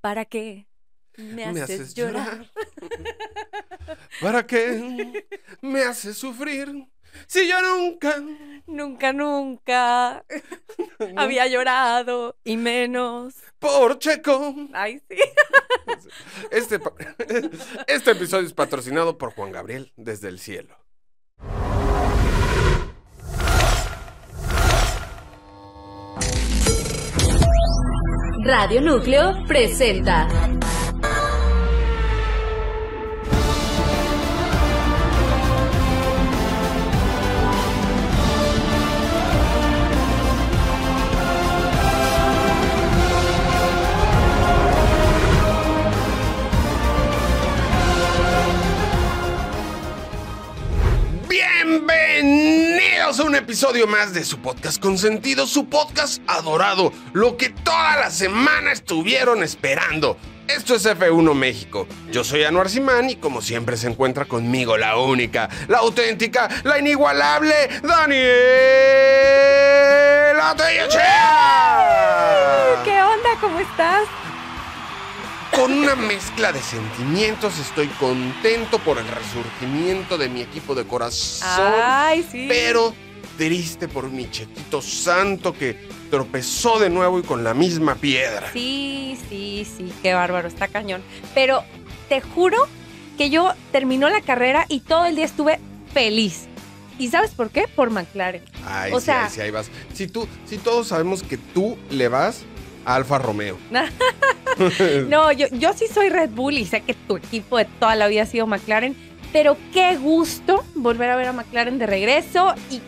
¿Para qué me haces, llorar? ¿Para qué me haces sufrir? Si yo nunca. Nunca, nunca había llorado y menos. Por Checo. Ay, sí. Este, este episodio es patrocinado por Juan Gabriel desde el cielo. Radio Núcleo presenta. Un episodio más de su podcast consentido, su podcast adorado, lo que toda la semana estuvieron esperando. Esto es F1 México. Yo soy Anuar Simán y como siempre se encuentra conmigo la única, la auténtica, la inigualable Daniela Tellechea. ¿Qué onda? ¿Cómo estás? Con una mezcla de sentimientos estoy contento por el resurgimiento de mi equipo de corazón. Ay, sí. pero triste por mi chequito santo que tropezó de nuevo y con la misma piedra. Sí, sí, sí, qué bárbaro, está cañón. Pero te juro que yo terminó la carrera y todo el día estuve feliz. ¿Y sabes por qué? Por McLaren. Ay, O sí, sea- ay, sí, ahí vas. Si tú, si todos sabemos que tú le vas a Alfa Romeo. No, yo, yo sí soy Red Bull y sé que tu equipo de toda la vida ha sido McLaren, pero qué gusto volver a ver a McLaren de regreso y,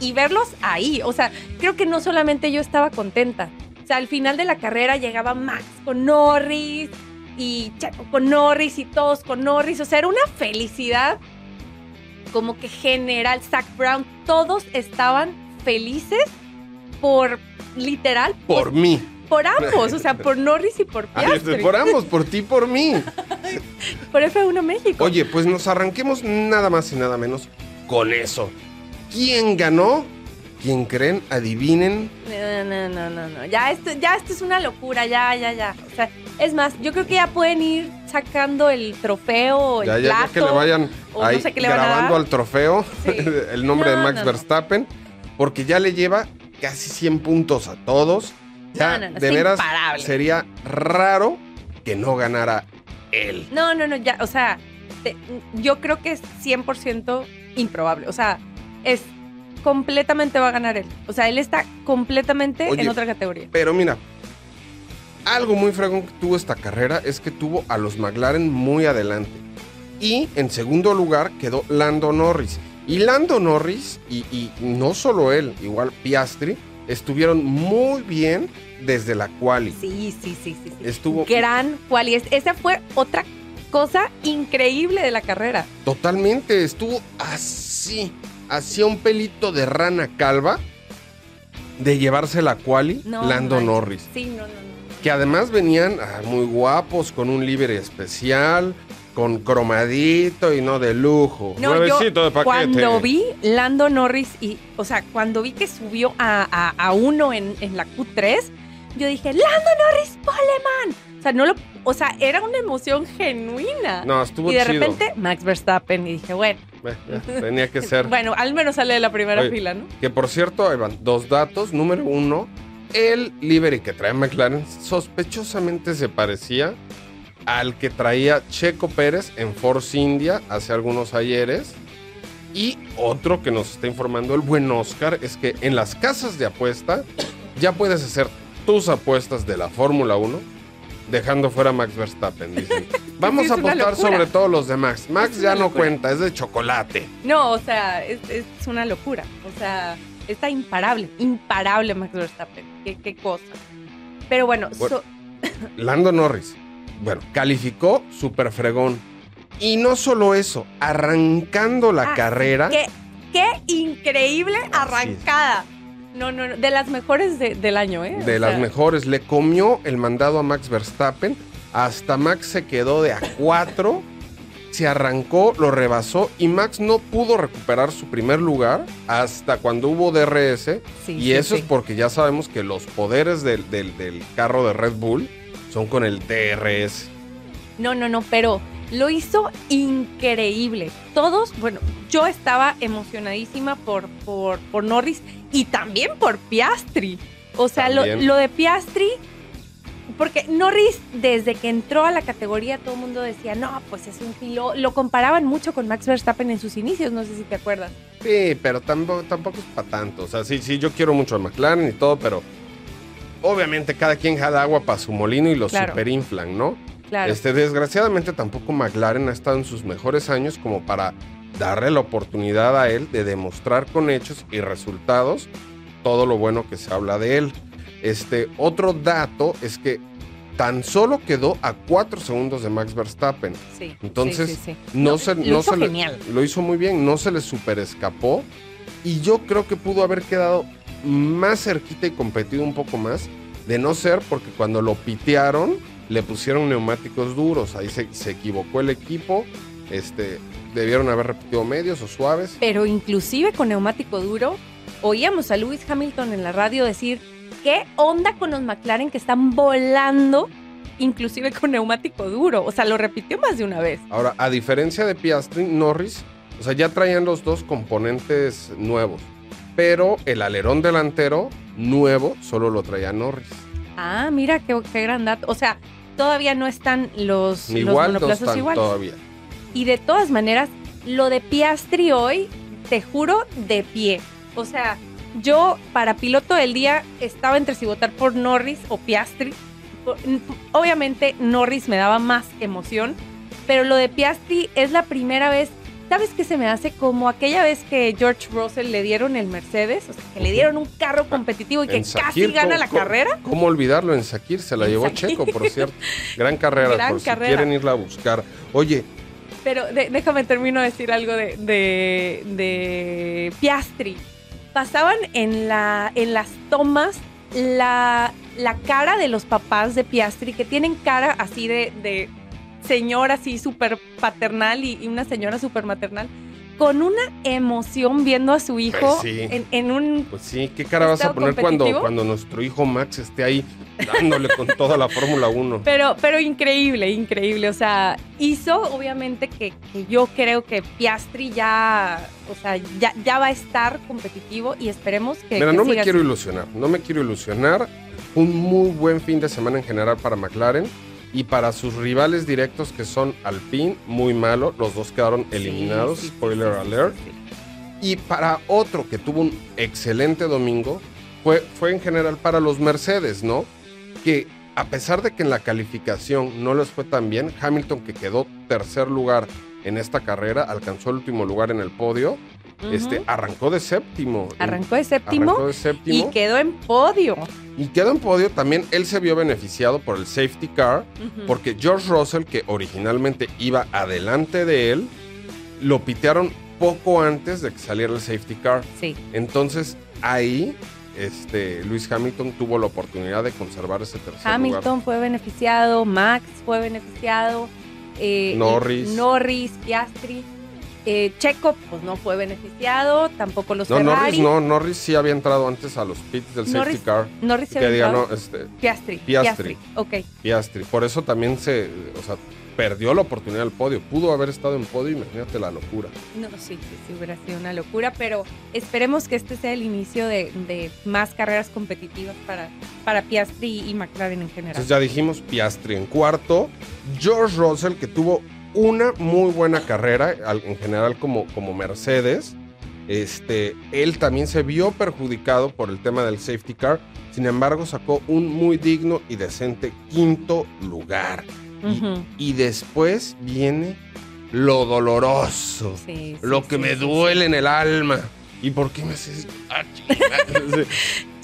y- y verlos ahí. O sea, creo que no solamente yo estaba contenta. O sea, al final de la carrera llegaba Max con Norris y Checo con Norris y todos con Norris. O sea, era una felicidad como que general. Zach Brown, todos estaban felices por, literal, Por mí. por ambos. O sea, por Norris y por Piastri. por ambos, por ti, por mí. Por F1 México. Oye, pues nos arranquemos nada más y nada menos con eso. ¿Quién ganó? ¿Quién creen? Adivinen. No, no, no, no, no. Ya esto, ya esto es una locura, ya, ya, ya. O sea, es más, yo creo que ya pueden ir sacando el trofeo, el Ya, ya, ya plato. que le vayan o no ahí sé qué le grabando al trofeo Sí. el nombre de No, Max no, no. Verstappen, porque ya le lleva casi 100 puntos a todos. Ya, No, no, no, de veras, imparable. sería raro que no ganara él. No, no, no, ya, o sea, te- yo creo que es 100% improbable. O sea, es completamente va a ganar él. O sea, él está completamente Oye, en otra categoría. Pero mira, algo muy fregón que tuvo esta carrera es que tuvo a los McLaren muy adelante. Y en segundo lugar quedó Lando Norris. Y Lando Norris, y, y no solo él, igual Piastri, estuvieron muy bien desde la quali. Sí, sí, sí, sí. sí. Estuvo Gran es- esa fue otra cosa increíble de la carrera. totalmente, estuvo así, hacía un pelito de rana calva de llevarse la quali No, Lando. Norris. Sí, no, no, no. que además venían ah, muy guapos, con un livery especial, con cromadito y no de lujo. No, Nuevecito yo de paquete. cuando vi Lando Norris y, o sea, cuando vi que subió a, a- a uno en, en la Q3, yo dije, Lando Norris, Poleman. O sea, no lo, o sea, era una emoción genuina. No, estuvo y de chido. repente, Max Verstappen, y dije, bueno, Eh, ya, tenía que ser. bueno, al menos sale de la primera Oye, fila, ¿no? Que por cierto, ahí van dos datos. Número uno, el livery que trae McLaren sospechosamente se parecía al que traía Checo Pérez en Force India hace algunos ayeres. Y otro que nos está informando el buen Oscar es que en las casas de apuesta ya puedes hacer tus apuestas de la Fórmula 1 dejando fuera a Max Verstappen. Dicen. Vamos a apostar sobre todos los de Max. Max ya no cuenta, es de chocolate. No, o sea, es, es una locura. O sea, está imparable, imparable Max Verstappen. Qué, qué cosa. Pero bueno, Bueno. so- Lando Norris, bueno, calificó super fregón. Y no solo eso, arrancando la Ah, carrera. Qué, qué increíble arrancada. No, no, no, de las mejores de- del año, ¿eh? de O las sea, mejores. Le comió el mandado a Max Verstappen. Hasta Max se quedó de a cuatro. Se arrancó, lo rebasó y Max no pudo recuperar su primer lugar hasta cuando hubo DRS. Sí, y sí, eso sí. es porque ya sabemos que los poderes del, del- del carro de Red Bull son con el DRS. No, no, no, pero lo hizo increíble. Todos, bueno, yo estaba emocionadísima por, por, por Norris y también por Piastri. O sea, lo, lo de Piastri, porque Norris, desde que entró a la categoría, todo el mundo decía, no, pues es un piloto. Lo comparaban mucho con Max Verstappen en sus inicios, no sé si te acuerdas. Sí, pero tampoco, tampoco es para tanto. O sea, sí, sí, yo quiero mucho a McLaren y todo, pero obviamente cada quien jala agua para su molino y lo Claro. superinflan, ¿no? Claro. Este, desgraciadamente tampoco McLaren ha estado en sus mejores años como para darle la oportunidad a él de demostrar con hechos y resultados todo lo bueno que se habla de él. Este, otro dato es que tan solo quedó a 4 segundos de Max Verstappen. sí, Entonces, sí, sí, sí. No, se, lo no hizo se le- lo hizo muy bien, no se le super escapó. Y yo creo que pudo haber quedado más cerquita y competido un poco más, de no ser porque cuando lo pitearon, le pusieron neumáticos duros. Ahí se, se equivocó el equipo. Este, debieron haber repetido medios o suaves. Pero inclusive con neumático duro, oíamos a Lewis Hamilton en la radio decir, ¿qué onda con los McLaren que están volando, inclusive con neumático duro? O sea, lo repitió más de una vez. Ahora, a diferencia de Piastri, Norris, o sea, ya traían los dos componentes nuevos. Pero el alerón delantero nuevo solo lo traía Norris. Ah, mira, qué, qué gran dato. O sea, todavía no están los, los Igual monoplazas iguales. todavía. Y de todas maneras, lo de Piastri hoy, te juro, de pie. O sea, yo para piloto del día estaba entre si votar por Norris o Piastri. Obviamente Norris me daba más emoción, pero lo de Piastri es la primera vez. ¿Sabes qué se me hace? Como aquella vez que George Russell le dieron el Mercedes, o sea, que le dieron un carro competitivo y que casi gana ¿cómo- la carrera. ¿Cómo olvidarlo? En Sakir se la llevó Sakir. Checo, por cierto. Gran carrera, Gran por carrera. si quieren irla a buscar. Oye, Pero de- déjame termino de decir algo de, de, de Piastri. Pasaban en, la, en las tomas la, la cara de los papás de Piastri, que tienen cara así de, de señora así súper paternal y, y una señora súper maternal, con una emoción viendo a su hijo Pues sí. en, en un... pues sí, ¿qué cara vas a ¿Estado poner cuando, cuando nuestro hijo Max esté ahí dándole con toda la Fórmula 1? Pero, pero increíble, increíble. O sea, hizo obviamente que, que yo creo que Piastri ya, o sea, ya, ya va a estar competitivo y esperemos que. Mira, que no me quiero así. ilusionar, no me quiero ilusionar. Un muy buen fin de semana en general para McLaren y para sus rivales directos que son Alpine, muy malo. Los dos quedaron eliminados, sí, sí, spoiler sí, alert. Y para otro que tuvo un excelente domingo, fue, fue en general para los Mercedes, ¿no? Que a pesar de que en la calificación no les fue tan bien, Hamilton, que quedó tercer lugar en esta carrera, alcanzó el último lugar en el podio, Este, arrancó de séptimo. Arrancó de séptimo Arrancó de séptimo y quedó en podio. y quedó en podio. También él se vio beneficiado por el safety car, porque George Russell, que originalmente iba adelante de él, lo pitearon poco antes de que saliera el safety car. Sí. Entonces ahí este, Luis Hamilton tuvo la oportunidad de conservar ese tercer Hamilton lugar. fue beneficiado, Max fue beneficiado, eh, Norris. Norris, Piastri. Eh, Checo, pues no fue beneficiado, tampoco los No, Ferrari. Norris no, Norris sí había entrado antes a los pits del safety Norris- car. Norris se Que había no, este, Piastri, Piastri. Piastri. Ok. Piastri. Por eso también se, o sea, perdió la oportunidad del podio. Pudo haber estado en podio, imagínate la locura. No, sí, sí, sí, hubiera sido una locura, pero esperemos que este sea el inicio de, de más carreras competitivas para, para Piastri y McLaren en general. Entonces ya dijimos Piastri en cuarto. George Russell, que tuvo una muy buena carrera, en general como, como Mercedes. Este, él también se vio perjudicado por el tema del safety car. Sin embargo, sacó un muy digno y decente quinto lugar. Y- después viene lo doloroso, Sí, sí, lo que sí, me duele en el alma. ¿Y por qué me haces? Ah.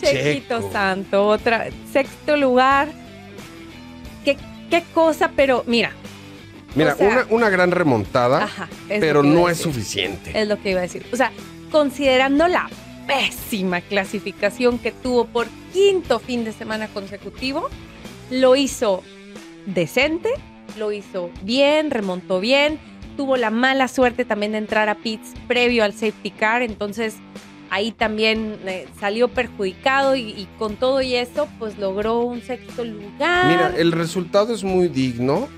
Chequito. Santo, otra, sexto lugar. ¿Qué, qué cosa, pero mira. Mira, O sea- una, una gran remontada, Ajá, pero no es suficiente. Es lo que iba a decir. O sea, considerando la pésima clasificación que tuvo por quinto fin de semana consecutivo, lo hizo decente, lo hizo bien, remontó bien, tuvo la mala suerte también de entrar a pits previo al safety car, entonces ahí también eh, salió perjudicado y, y con todo y eso, pues logró un sexto lugar. Mira, el resultado es muy digno,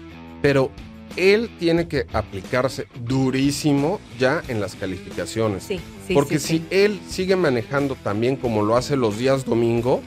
pero él tiene que aplicarse durísimo ya en las calificaciones. sí, sí, Porque sí, si él sigue manejando también como lo hace los días domingo,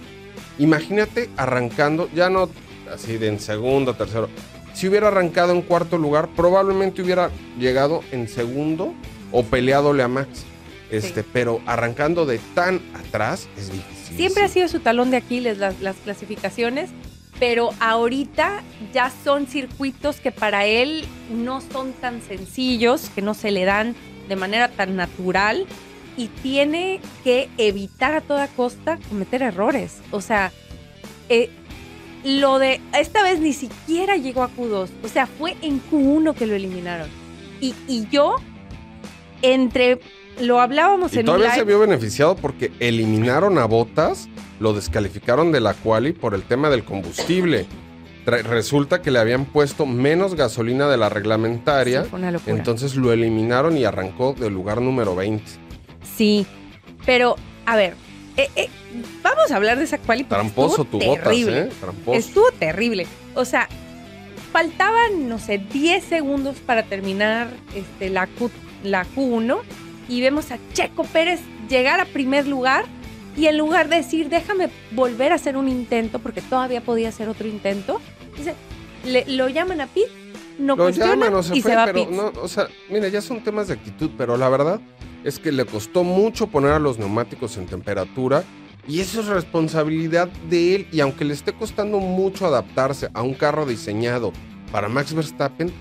imagínate arrancando, ya no así de en segundo, tercero. Si hubiera arrancado en cuarto lugar, probablemente hubiera llegado en segundo o peleadole a Max. Este, pero arrancando de tan atrás es difícil. Siempre ha sido su talón de Aquiles las, las clasificaciones, pero ahorita ya son circuitos que para él no son tan sencillos, que no se le dan de manera tan natural y tiene que evitar a toda costa cometer errores. O sea, eh, lo de esta vez ni siquiera llegó a Q2, o sea, fue en Q1 que lo eliminaron. Y, y yo, entre, lo hablábamos Y en un todavía live, se vio beneficiado porque eliminaron a Botas, lo descalificaron de la quali por el tema del combustible. Tra- Resulta que le habían puesto menos gasolina de la reglamentaria, Sí, fue una locura. entonces lo eliminaron y arrancó del lugar número 20. Sí, pero a ver, eh, eh, vamos a hablar de esa quali. Tramposo tu Botas. ¿eh? Tramposo. Estuvo terrible. O sea, faltaban, no sé, 10 segundos para terminar este, la, Q, la Q1 y vemos a Checo Pérez llegar a primer lugar y en lugar de decir, déjame volver a hacer un intento, porque todavía podía hacer otro intento, dice, le- lo llaman a Pit, no Lo llaman o se y fue, se va a pero pits. no, o sea, mira, ya son temas de actitud, pero la verdad es que le costó mucho poner a los neumáticos en temperatura y eso es responsabilidad de él y aunque le esté costando mucho adaptarse a un carro diseñado para Max Verstappen,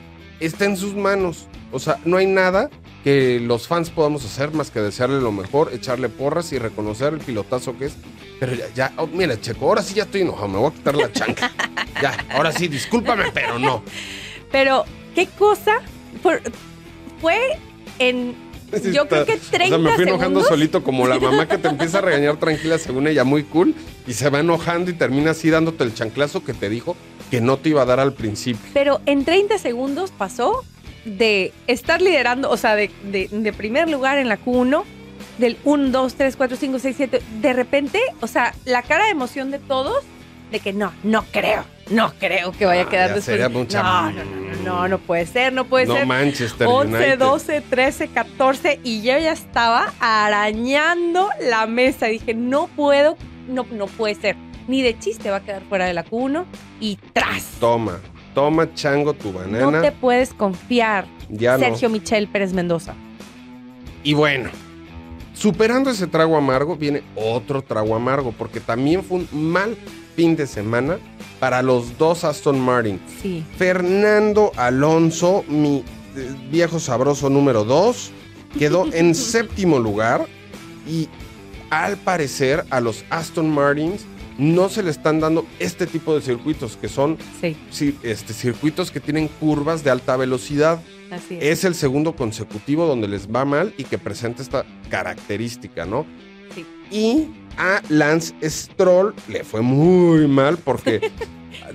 está en sus manos. O sea, no hay nada que los fans podamos hacer más que desearle lo mejor, echarle porras y reconocer el pilotazo que es. Pero ya, ya oh, mira, Checo, ahora sí ya estoy enojado, me voy a quitar la chanca. ya, ahora sí, discúlpame, pero no. Pero, ¿qué cosa? Por- fue en, Sí, yo está- creo que 30 O sea, me fui enojando segundos. solito como la mamá que te empieza a regañar tranquila según ella, muy cool, y se va enojando y termina así dándote el chanclazo que te dijo que no te iba a dar al principio. Pero en 30 segundos pasó de estar liderando, o sea, de, de- de primer lugar en la Q1, del 1, 2, 3, 4, 5, 6, 7, de repente, o sea, la cara de emoción de todos, de que no, no creo, no creo que vaya a Ah, quedar después. sería mucha- No, no, no, no, no, puede ser, no puede no ser. Manchester 11, United. 12, 13, 14 y yo ya estaba arañando la mesa. Dije, no puedo, no, no puede ser. Ni de chiste va a quedar fuera de la Q1 y tras. Toma, toma chango tu banana. No te puedes confiar, ya Sergio no. Michel Pérez Mendoza. Y bueno, superando ese trago amargo viene otro trago amargo, porque también fue un mal fin de semana para los dos Aston Martin. Sí. Fernando Alonso, mi eh, viejo sabroso número 2, quedó en séptimo lugar y al parecer a los Aston Martins no se le están dando este tipo de circuitos que son Sí, este, circuitos que tienen curvas de alta velocidad. así es. Es el segundo consecutivo donde les va mal y que presenta esta característica, ¿no? Sí. Y a Lance Stroll le fue muy mal porque...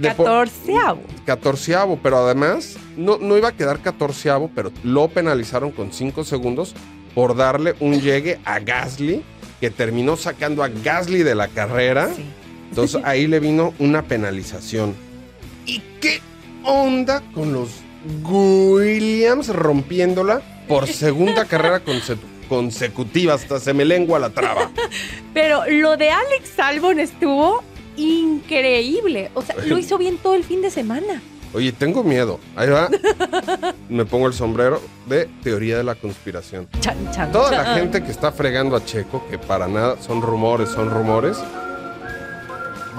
Catorceavo. catorceavo, pero además no, no iba a quedar catorceavo, pero lo penalizaron con cinco segundos por darle un llegue a Gasly, que terminó sacando a Gasly de la carrera. Sí. Entonces ahí le vino una penalización. ¿Y qué onda con los Williams rompiéndola por segunda carrera conse- consecutiva? Hasta se me lengua la traba. Pero lo de Alex Albon estuvo increíble. O sea, lo hizo bien todo el fin de semana. Oye, tengo miedo. Ahí va. Me pongo el sombrero de teoría de la conspiración. Chan, chan, Toda la gente que está fregando a Checo, que para nada son rumores, son rumores,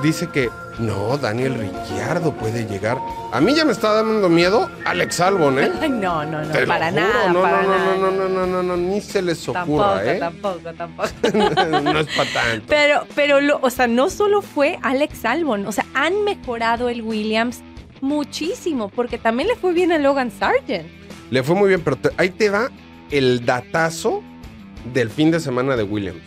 dice que no, Daniel Ricciardo puede llegar. A mí ya me está dando miedo Alex Albon, ¿eh? No, no, no, para nada, no, para no, nada. no, no, no, no, no, no, ni se les ocurra, ¿eh? tampoco, tampoco. no es para tanto. Pero, pero, o sea, no solo fue Alex Albon, o sea, han mejorado el Williams muchísimo, porque también le fue bien a Logan Sargent. Le fue muy bien, pero ahí te va el datazo del fin de semana de Williams.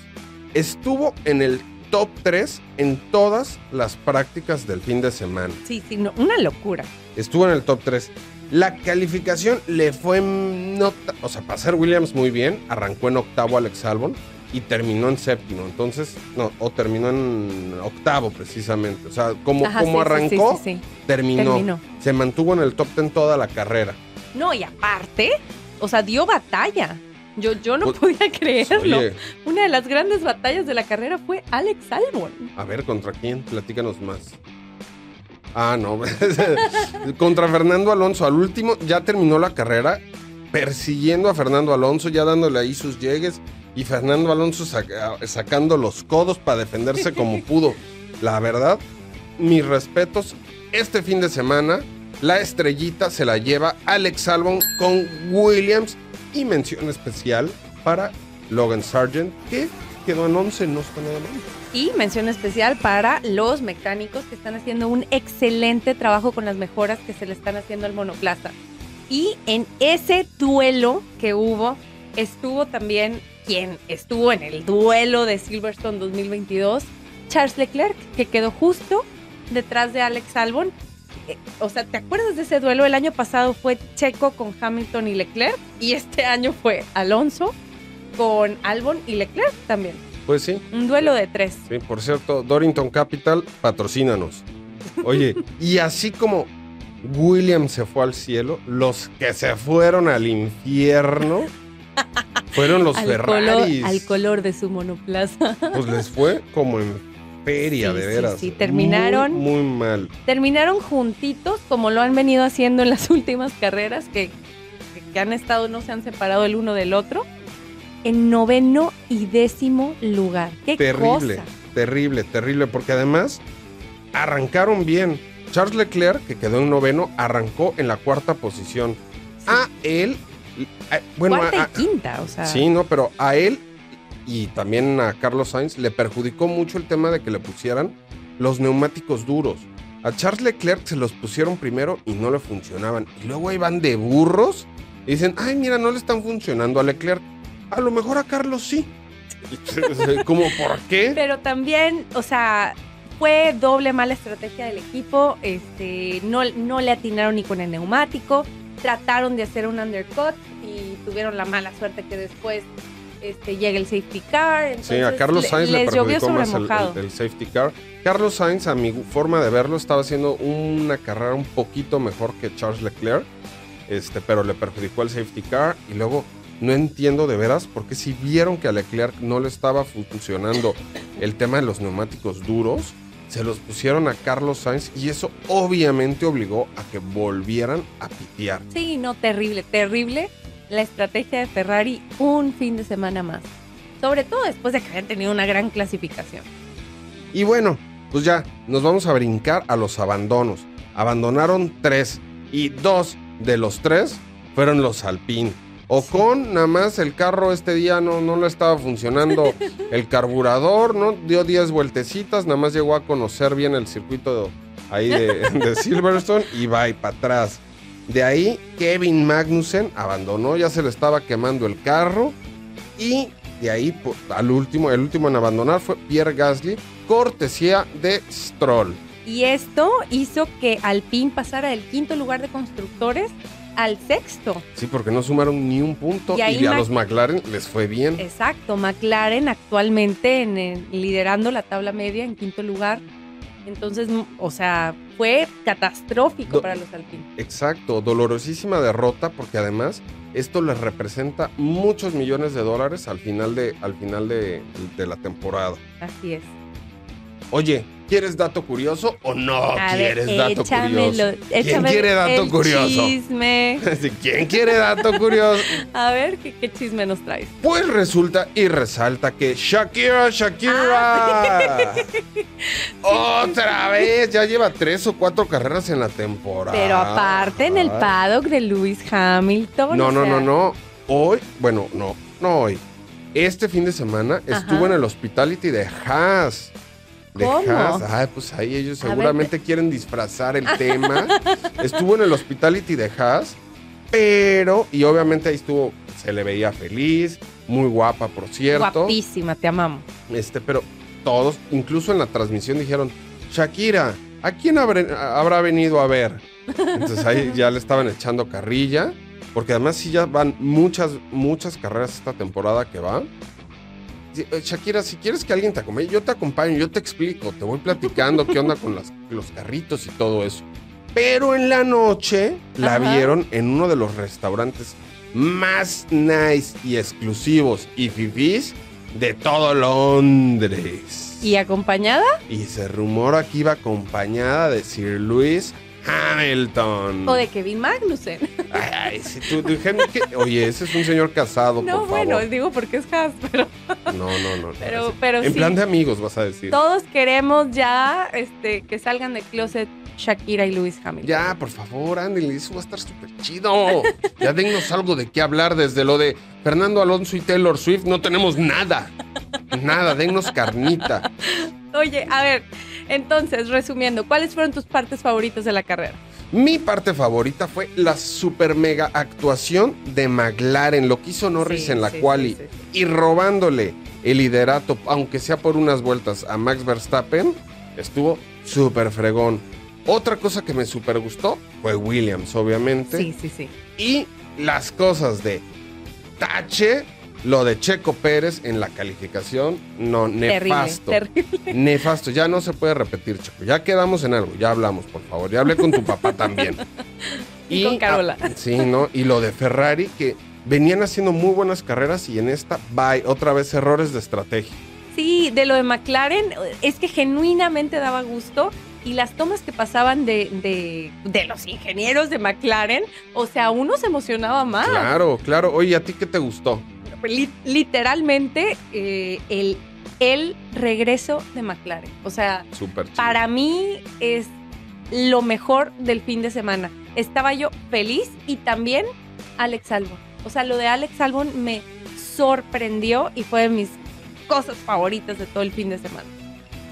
Estuvo en el top 3 en todas las prácticas del fin de semana. Sí, sí, no, una locura. Estuvo en el top 3. La calificación le fue nota, o sea, para ser Williams muy bien, arrancó en octavo Alex Albon, y terminó en séptimo. Entonces, no, o terminó en octavo precisamente. O sea, como, Ajá, como sí, sí, arrancó, sí, sí, sí. Terminó. Terminó. Se mantuvo en el top 10 toda la carrera. No, y aparte, o sea, dio batalla. Yo, yo no Pues, podía creerlo. Oye, Una de las grandes batallas de la carrera fue Alex Albon. a ver, ¿contra quién? Platícanos más. Ah, no. Contra Fernando Alonso. Al último ya terminó la carrera persiguiendo a Fernando Alonso, ya dándole ahí sus llegues. Y Fernando Alonso saca- sacando los codos para defenderse como pudo. La verdad, mis respetos. Este fin de semana, la estrellita se la lleva Alex Albon con Williams. Y mención especial para Logan Sargent, que quedó en 11, no está nada mal. Y mención especial para los mecánicos que están haciendo un excelente trabajo con las mejoras que se le están haciendo al monoplaza. Y en ese duelo que hubo, estuvo también quien estuvo en el duelo de Silverstone 2022, Charles Leclerc, que quedó justo detrás de Alex Albon. Eh, O sea, ¿te acuerdas de ese duelo? El año pasado fue Checo con Hamilton y Leclerc y este año fue Alonso con Albon y Leclerc también. Pues sí, Un duelo de tres. Sí, por cierto, Dorrington Capital, patrocínanos. Oye, y así como William se fue al cielo, los que se fueron al infierno fueron los al, color, Ferraris. al color de su monoplaza. Pues les fue como en feria, Sí, de veras. sí, terminaron- Muy, muy mal. Terminaron juntitos, como lo han venido haciendo en las últimas carreras, que, que- han estado, no se han separado el uno del otro, en noveno y décimo lugar. ¡Qué Terrible, cosa! terrible, terrible, porque además arrancaron bien. Charles Leclerc, que quedó en noveno, arrancó en la cuarta posición. A él, a- bueno, Cuarta a- a- y quinta, o sea. Sí, no, pero a él y también a Carlos Sainz le perjudicó mucho el tema de que le pusieran los neumáticos duros. A Charles Leclerc se los pusieron primero y no le funcionaban. Y luego ahí van de burros y dicen, ay, mira, no le están funcionando a Leclerc. A lo mejor a Carlos sí. ¿Cómo por qué? Pero también, o sea, fue doble mala estrategia del equipo. Este, no, no le atinaron ni con el neumático. Trataron de hacer un undercut y tuvieron la mala suerte que después este, llega el safety car. Sí, a Carlos Sainz le perjudicó más el- el safety car. Carlos Sainz, a mi forma de verlo, estaba haciendo una carrera un poquito mejor que Charles Leclerc, este, pero le perjudicó el safety car y luego no entiendo de veras porque si vieron que a Leclerc no le estaba funcionando el tema de los neumáticos duros, se los pusieron a Carlos Sainz y eso obviamente obligó a que volvieran a pitear. Sí, no, terrible, terrible la estrategia de Ferrari un fin de semana más. Sobre todo después de que habían tenido una gran clasificación. Y bueno, pues ya, nos vamos a brincar a los abandonos. Abandonaron tres y dos de los tres fueron los Alpine. Ocon, nada más el carro este día no, no le estaba funcionando el carburador, ¿no? Dio 10 vueltecitas, nada más llegó a conocer bien el circuito ahí de, de Silverstone y va y para atrás. De ahí, Kevin Magnussen abandonó, ya se le estaba quemando el carro. Y de ahí, al último, el último en abandonar fue Pierre Gasly, cortesía de Stroll. Y esto hizo que Alpine pasara del quinto lugar de constructores al sexto. Sí, porque no sumaron ni un punto Y y, ahí a Mac- los McLaren les fue bien. Exacto, McLaren actualmente en el- liderando la tabla media en quinto lugar. Entonces, o sea, fue catastrófico Do- para los Alpine. Exacto, dolorosísima derrota porque además esto les representa muchos millones de dólares al final de, al final de, de la temporada. Así es. Oye, ¿quieres dato curioso o no A ver, quieres dato échamelo, curioso? ¿Quién quiere dato el curioso? Chisme. ¿Quién quiere dato curioso? A ver, ¿qué, qué chisme nos traes? Pues resulta y resalta que Shakira, Shakira. Otra vez, ya lleva tres o cuatro carreras en la temporada. Pero aparte en el paddock de Lewis Hamilton. No, o no, sea, no, no. Hoy, bueno, no, no hoy. Este fin de semana estuvo en el hospitality de Haas. De ¿Cómo? Haas. Ay, pues ahí ellos seguramente quieren disfrazar el tema. estuvo en el hospitality de Haas, pero, y obviamente ahí estuvo, se le veía feliz, muy guapa, por cierto. Guapísima, te amamos. Este, pero todos, incluso en la transmisión dijeron, Shakira, ¿a quién habré- habrá venido a ver? Entonces ahí ya le estaban echando carrilla, porque además sí ya van muchas, muchas carreras esta temporada que va. Eh, Shakira, si quieres que alguien te acompañe, yo te acompaño, yo te explico, te voy platicando qué onda con las- los carritos y todo eso. Pero en la noche la Ajá. vieron en uno de los restaurantes más nice y exclusivos y fifís de todo Londres. ¿Y acompañada? Y se rumora que iba acompañada de Sir Lewis Hamilton. ¿O de Kevin Magnussen? Ay, si tú, oye, ese es un señor casado, No, por bueno, favor. digo porque es Haas, pero No, no, no. Pero- pero en sí. plan de amigos, vas a decir. todos queremos ya este, que salgan de closet Shakira y Lewis Hamilton. Ya, por favor, ándale, eso va a estar súper chido. Ya dennos algo de qué hablar desde lo de Fernando Alonso y Taylor Swift. No tenemos nada. Nada, dennos carnita. Oye, a ver, entonces, resumiendo, ¿cuáles fueron tus partes favoritas de la carrera? Mi parte favorita fue la super mega actuación de McLaren, lo que hizo Norris Sí, en la sí, quali sí, y robándole el liderato, aunque sea por unas vueltas, a Max Verstappen, estuvo súper fregón. Otra cosa que me súper gustó fue Williams, obviamente. Sí, sí, sí. Y las cosas de Tache, lo de Checo Pérez en la calificación, no, nefasto. Terrible, terrible. Nefasto, ya no se puede repetir, Checo. Ya quedamos en algo, ya hablamos, por favor. Ya hablé con tu papá también. Y con Carola. sí, ¿no? Y lo de Ferrari, que venían haciendo muy buenas carreras y en esta, bye, otra vez errores de estrategia. Sí, de lo de McLaren, es que genuinamente daba gusto. Y las tomas que pasaban de, de, de los ingenieros de McLaren, o sea, uno se emocionaba más. Claro, claro. Oye, ¿a ti qué te gustó? Li- literalmente, eh, el, el regreso de McLaren. O sea, para mí es lo mejor del fin de semana. Estaba yo feliz y también Alex Albon. O sea, lo de Alex Albon me sorprendió y fue de mis cosas favoritas de todo el fin de semana.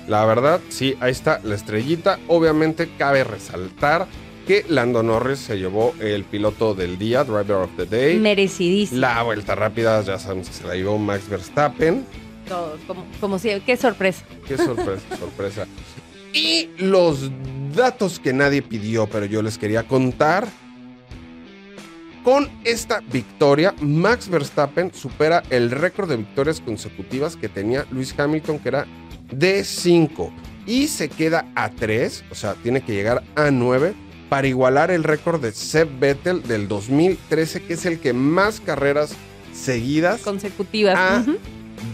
La verdad, sí, ahí está la estrellita. Obviamente cabe resaltar que Lando Norris se llevó el piloto del día, Driver of the Day. Merecidísimo. La vuelta rápida, ya sabemos que se la llevó Max Verstappen. Todo, como, como si, qué sorpresa. Qué sorpresa, sorpresa. Y los datos que nadie pidió, pero yo les quería contar. Con esta victoria, Max Verstappen supera el récord de victorias consecutivas que tenía Luis Hamilton, que era de 5. Y se queda a 3, o sea, tiene que llegar a 9 para igualar el récord de Seb Vettel del 2013, que es el que más carreras seguidas Consecutivas. Ujú.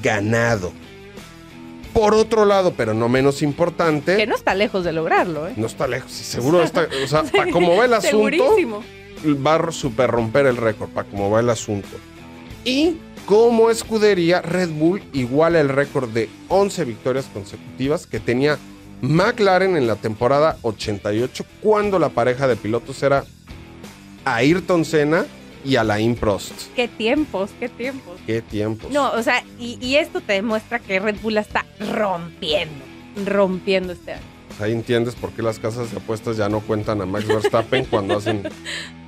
ganado. Por otro lado, pero no menos importante, Que no está lejos de lograrlo, ¿eh? no está lejos, seguro está, o sea, para cómo va el asunto, Segurísimo. va a super romper el récord, para cómo va el asunto. Y como escudería, Red Bull iguala el récord de 11 victorias consecutivas que tenía McLaren en la temporada 88, cuando la pareja de pilotos era Ayrton Senna y Alain Prost. Qué tiempos, qué tiempos. Qué tiempos. No, o sea, y, y esto te demuestra que Red Bull la está rompiendo, rompiendo este año. Pues Ahí entiendes por qué las casas de apuestas ya no cuentan a Max Verstappen cuando hacen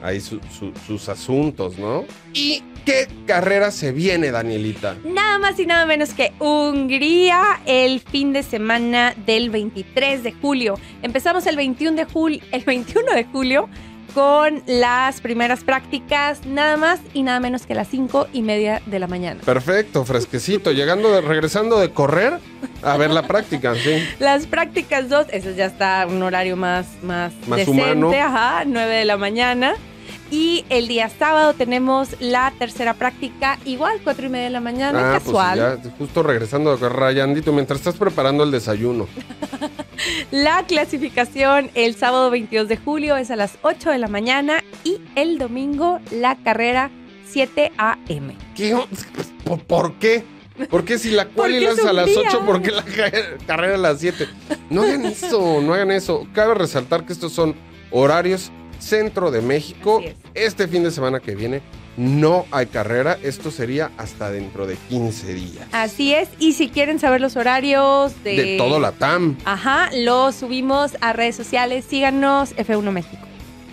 ahí su- su- sus asuntos, ¿no? ¿Y qué carrera se viene, Danielita? Nada más y nada menos que Hungría el fin de semana del 23 de julio. Empezamos el 21 de julio, el 21 de julio con las primeras prácticas, nada más y nada menos que las 5 y media de la mañana. Perfecto, fresquecito, llegando de, regresando de correr a ver la práctica, sí. Las prácticas 2, ese ya está un horario más, más, Más decente, humano. ajá, 9 de la mañana. Y el día sábado tenemos la tercera práctica, igual, 4 y media de la mañana, Ah, casual. pues ya, justo regresando correr, Rayandito, mientras estás preparando el desayuno. La clasificación el sábado 22 de julio es a las 8 de la mañana y el domingo la carrera 7 a.m. ¿Qué? o- ¿Por, por qué? ¿Por qué si la cual es a las día. 8? ¿Por qué la ca- carrera a las 7? No hagan eso, no hagan eso. Cabe resaltar que estos son horarios centro de México. Es. Este fin de semana que viene no hay carrera. Esto sería hasta dentro de 15 días. Así es, y si quieren saber los horarios de... De todo la TAM. Ajá, lo subimos a redes sociales, síganos F1 México.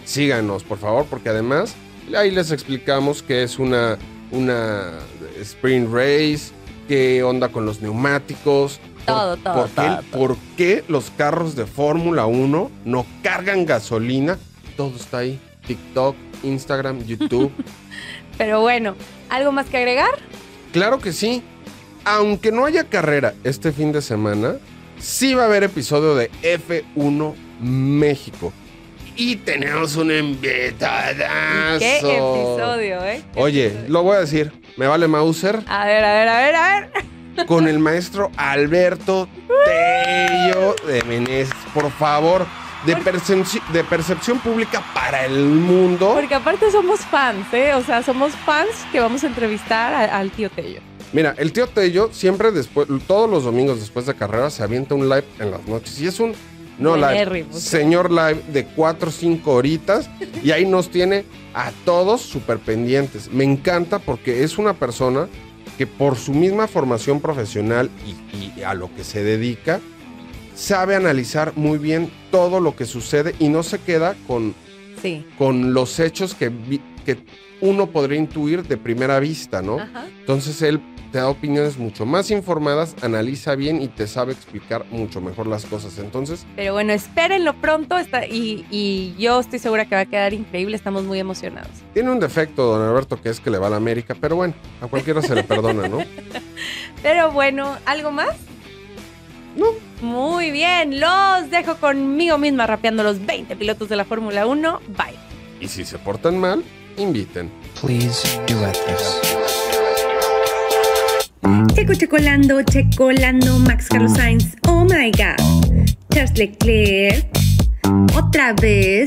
Síganos, por favor, porque además ahí les explicamos que es una, una sprint race, qué onda con los neumáticos. por- Todo, por todo. por qué los carros de Fórmula 1 no cargan gasolina? Todo está ahí. TikTok, Instagram, YouTube. Pero bueno, ¿algo más que agregar? claro que sí. aunque no haya carrera este fin de semana, sí va a haber episodio de F1 México. Y tenemos un invitadazo. ¿Qué episodio, eh? ¿Qué Oye, episodio? lo voy a decir. Me vale Mauser A ver, a ver, a ver, a ver. con el maestro Alberto Tello de Meneses. Por favor, de, percepci- de percepción pública para el mundo. Porque aparte somos fans, ¿eh? O sea, somos fans que vamos a entrevistar a- al tío Tello. Mira, el tío Tello siempre después, todos los domingos después de carrera se avienta un live en las noches. Y es un, no Buenérrimo, sí. señor live de 4 o 5 horitas. Y ahí nos tiene a todos súper pendientes. Me encanta porque es una persona que por su misma formación profesional y, y a lo que se dedica, sabe analizar muy bien todo lo que sucede y no se queda con Sí. con los hechos que, que uno podría intuir de primera vista, ¿no? Ajá. Entonces él te da opiniones mucho más informadas, analiza bien y te sabe explicar mucho mejor las cosas. Entonces, Pero bueno, espérenlo pronto está, y, y yo estoy segura que va a quedar increíble. Estamos muy emocionados. tiene un defecto, don Alberto, que es que le va a la América, pero bueno, a cualquiera se le perdona, ¿no? Pero bueno, ¿algo más? No. Muy bien, los dejo conmigo misma rapeando los 20 pilotos de la Fórmula 1. Bye. Y si se portan mal, inviten. Please duet this. Checo checolando, checolando, Max Carlos Sainz, oh my god. Charles Leclerc, otra vez.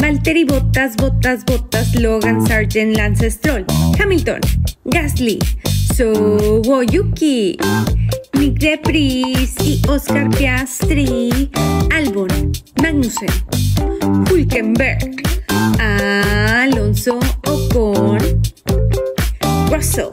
Valtteri Bottas, Bottas, Bottas, Logan Sargent, Lance Stroll, Hamilton, Gasly, Yuki, Nick Debris y Oscar Piastri, Albon, Magnussen, Hulkenberg, Alonso Ocon, Russell,